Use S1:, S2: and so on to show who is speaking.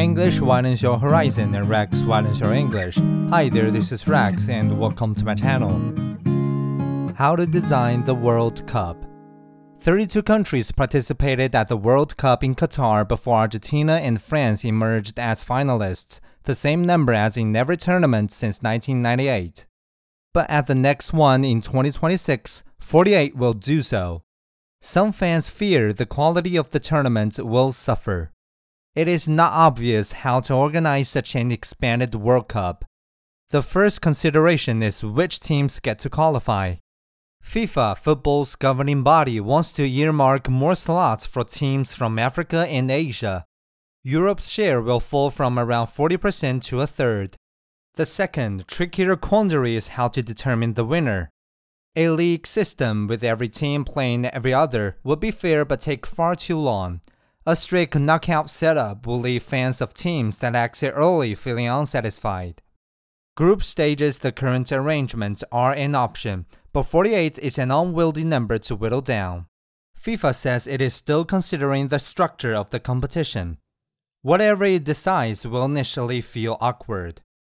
S1: English widens your horizon and Rex widens your English. Hi there, this is Rex and welcome to my channel. How to design the World Cup. 32 countries participated at the World Cup in Qatar before Argentina and France emerged as finalists, the same number as in every tournament since 1998. But at the next one in 2026, 48 will do so. Some fans fear the quality of the tournament will suffer. It is not obvious how to organize such an expanded World Cup. The first consideration is which teams get to qualify. FIFA, football's governing body, wants to earmark more slots for teams from Africa and Asia. Europe's share will fall from around 40% to a third. The second, trickier quandary is how to determine the winner. A league system with every team playing every other would be fair but take far too long. A strict knockout setup will leave fans of teams that exit early feeling unsatisfied. Group stages, the current arrangements are an option, but 48 is an unwieldy number to whittle down. FIFA says it is still considering the structure of the competition. Whatever it decides will initially feel awkward.